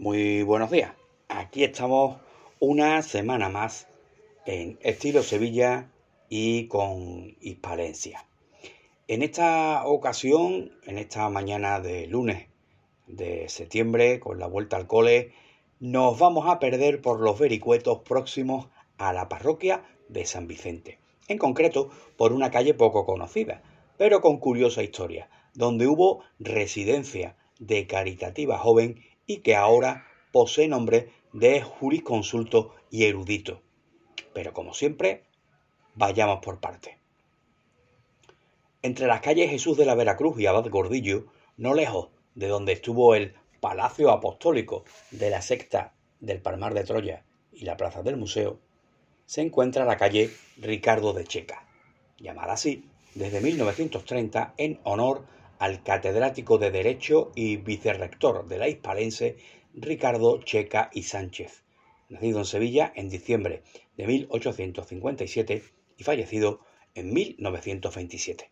Muy buenos días. Aquí estamos una semana más en estilo Sevilla y con Hispalencia. En esta ocasión, en esta mañana de lunes de septiembre, con la vuelta al cole, nos vamos a perder por los vericuetos próximos a la parroquia de San Vicente. En concreto, por una calle poco conocida, pero con curiosa historia, donde hubo residencia de caritativa joven y que ahora posee nombre de jurisconsulto y erudito. Pero como siempre, vayamos por parte. Entre las calles Jesús de la Veracruz y Abad Gordillo, no lejos de donde estuvo el Palacio Apostólico de la secta del Palmar de Troya y la Plaza del Museo, se encuentra la calle Ricardo de Checa, llamada así desde 1930 en honor al catedrático de Derecho y vicerrector de la Hispalense Ricardo Checa y Sánchez, nacido en Sevilla en diciembre de 1857 y fallecido en 1927.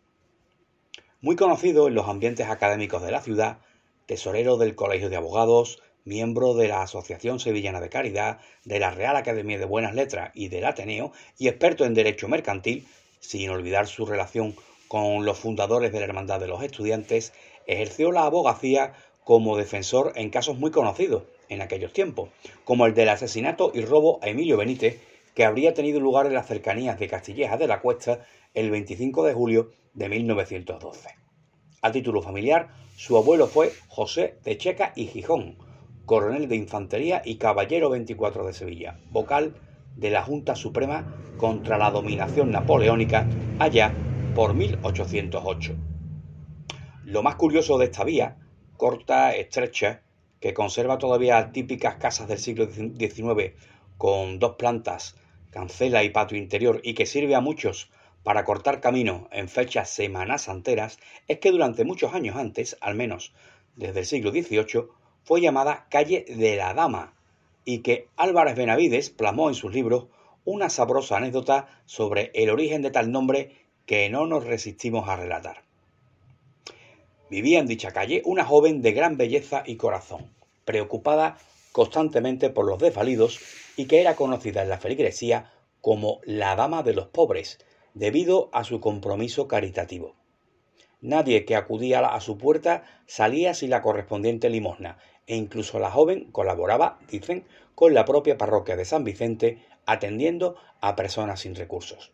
Muy conocido en los ambientes académicos de la ciudad, tesorero del Colegio de Abogados, miembro de la Asociación Sevillana de Caridad, de la Real Academia de Buenas Letras y del Ateneo, y experto en Derecho Mercantil, sin olvidar su relación con los fundadores de la Hermandad de los Estudiantes, ejerció la abogacía como defensor en casos muy conocidos en aquellos tiempos, como el del asesinato y robo a Emilio Benítez, que habría tenido lugar en las cercanías de Castilleja de la Cuesta el 25 de julio de 1912. A título familiar, su abuelo fue José de Checa y Gijón, coronel de infantería y caballero 24 de Sevilla, vocal de la Junta Suprema contra la dominación napoleónica allá por 1808. Lo más curioso de esta vía corta, estrecha, que conserva todavía típicas casas del siglo XIX con dos plantas, cancela y patio interior y que sirve a muchos para cortar camino en fechas semanas anteras, es que durante muchos años antes, al menos desde el siglo XVIII, fue llamada calle de la Dama y que Álvarez Benavides plasmó en sus libros una sabrosa anécdota sobre el origen de tal nombre que no nos resistimos a relatar. Vivía en dicha calle una joven de gran belleza y corazón, preocupada constantemente por los desvalidos y que era conocida en la feligresía como la dama de los pobres, debido a su compromiso caritativo. Nadie que acudía a su puerta salía sin la correspondiente limosna, e incluso la joven colaboraba, dicen, con la propia parroquia de San Vicente, atendiendo a personas sin recursos.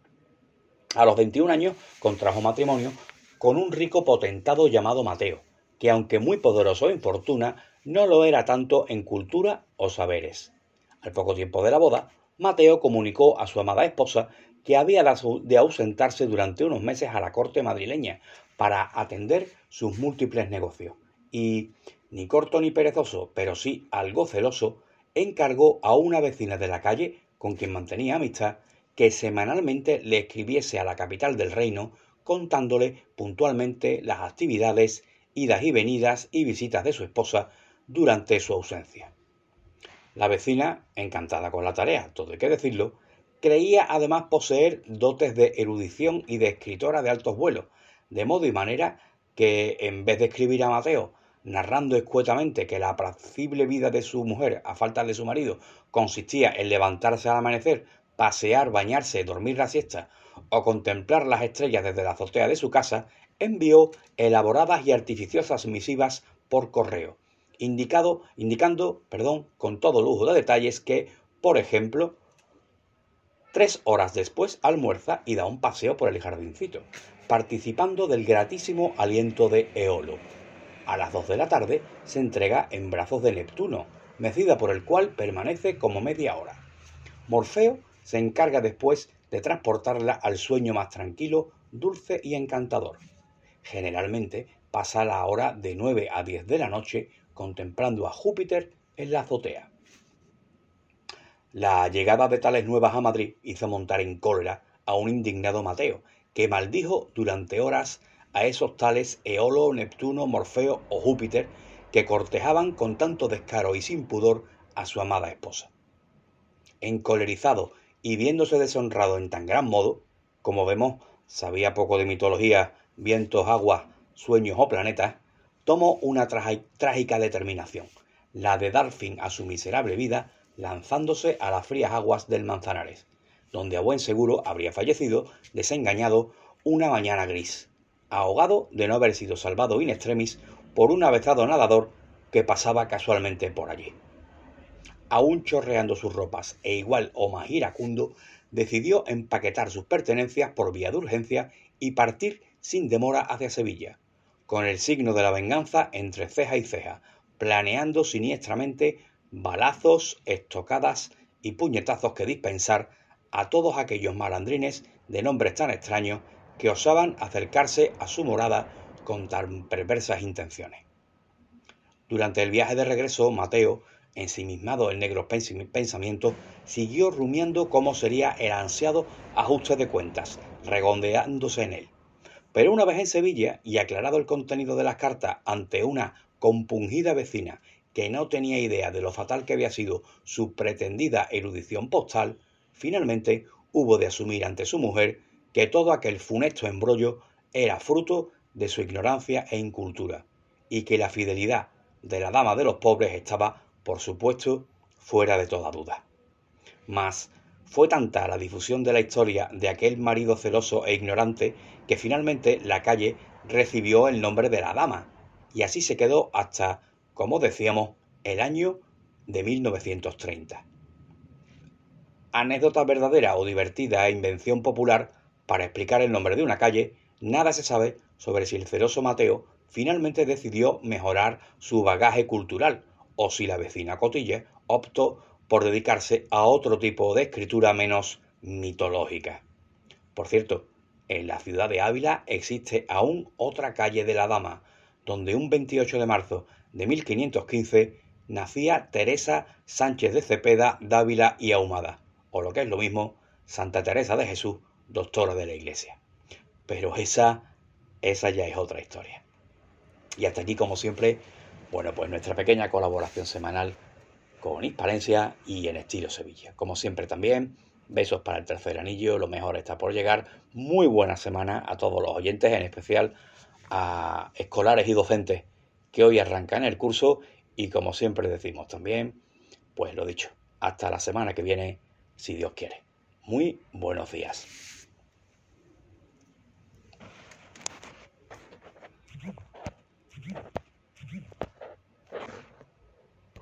A los 21 años contrajo matrimonio con un rico potentado llamado Mateo, que aunque muy poderoso en fortuna, no lo era tanto en cultura o saberes. Al poco tiempo de la boda, Mateo comunicó a su amada esposa que había de ausentarse durante unos meses a la corte madrileña para atender sus múltiples negocios. Y, ni corto ni perezoso, pero sí algo celoso, encargó a una vecina de la calle, con quien mantenía amistad, que semanalmente le escribiese a la capital del reino contándole puntualmente las actividades, idas y venidas y visitas de su esposa durante su ausencia. La vecina, encantada con la tarea, todo hay que decirlo, creía además poseer dotes de erudición y de escritora de altos vuelos, de modo y manera que, en vez de escribir a Mateo, narrando escuetamente que la apacible vida de su mujer, a falta de su marido, consistía en levantarse al amanecer, pasear, bañarse, dormir la siesta o contemplar las estrellas desde la azotea de su casa, envió elaboradas y artificiosas misivas por correo, indicado, indicando perdón, con todo lujo de detalles que, por ejemplo, tres horas después almuerza y da un paseo por el jardincito, participando del gratísimo aliento de Eolo. A las dos de la tarde se entrega en brazos de Neptuno, mecida por el cual permanece como media hora. Morfeo se encarga después de transportarla al sueño más tranquilo, dulce y encantador. Generalmente pasa la hora de 9 a 10 de la noche contemplando a Júpiter en la azotea. La llegada de tales nuevas a Madrid hizo montar en cólera a un indignado Mateo, que maldijo durante horas a esos tales Eolo, Neptuno, Morfeo o Júpiter que cortejaban con tanto descaro y sin pudor a su amada esposa. Encolerizado y viéndose deshonrado en tan gran modo, como vemos, sabía poco de mitología, vientos, aguas, sueños o planetas, tomó una trágica determinación, la de dar fin a su miserable vida lanzándose a las frías aguas del Manzanares, donde a buen seguro habría fallecido, desengañado, una mañana gris, ahogado de no haber sido salvado in extremis por un avezado nadador que pasaba casualmente por allí. Aún chorreando sus ropas e igual o más iracundo, decidió empaquetar sus pertenencias por vía de urgencia y partir sin demora hacia Sevilla, con el signo de la venganza entre ceja y ceja, planeando siniestramente balazos, estocadas y puñetazos que dispensar a todos aquellos malandrines de nombres tan extraños que osaban acercarse a su morada con tan perversas intenciones. Durante el viaje de regreso, Mateo, ensimismado en negros pensamientos, siguió rumiando cómo sería el ansiado ajuste de cuentas, regondeándose en él. Pero una vez en Sevilla y aclarado el contenido de las cartas ante una compungida vecina que no tenía idea de lo fatal que había sido su pretendida erudición postal, finalmente hubo de asumir ante su mujer que todo aquel funesto embrollo era fruto de su ignorancia e incultura, y que la fidelidad de la dama de los pobres estaba, por supuesto, fuera de toda duda. Mas fue tanta la difusión de la historia de aquel marido celoso e ignorante que finalmente la calle recibió el nombre de la dama, y así se quedó hasta como decíamos, el año de 1930. Anécdota verdadera o divertida e invención popular para explicar el nombre de una calle, nada se sabe sobre si el celoso Mateo finalmente decidió mejorar su bagaje cultural o si la vecina Cotilla optó por dedicarse a otro tipo de escritura menos mitológica. Por cierto, en la ciudad de Ávila existe aún otra calle de la Dama, donde un 28 de marzo de 1515 nacía Teresa Sánchez de Cepeda, Dávila y Ahumada, o lo que es lo mismo, Santa Teresa de Jesús, doctora de la Iglesia. Pero esa, esa ya es otra historia. Y hasta aquí, como siempre, bueno, pues nuestra pequeña colaboración semanal con Hispalencia y en estilo Sevilla. Como siempre también, besos para el tercer anillo, lo mejor está por llegar. Muy buena semana a todos los oyentes, en especial a escolares y docentes que hoy arrancan el curso y como siempre decimos también, pues lo dicho, hasta la semana que viene, si Dios quiere. Muy buenos días.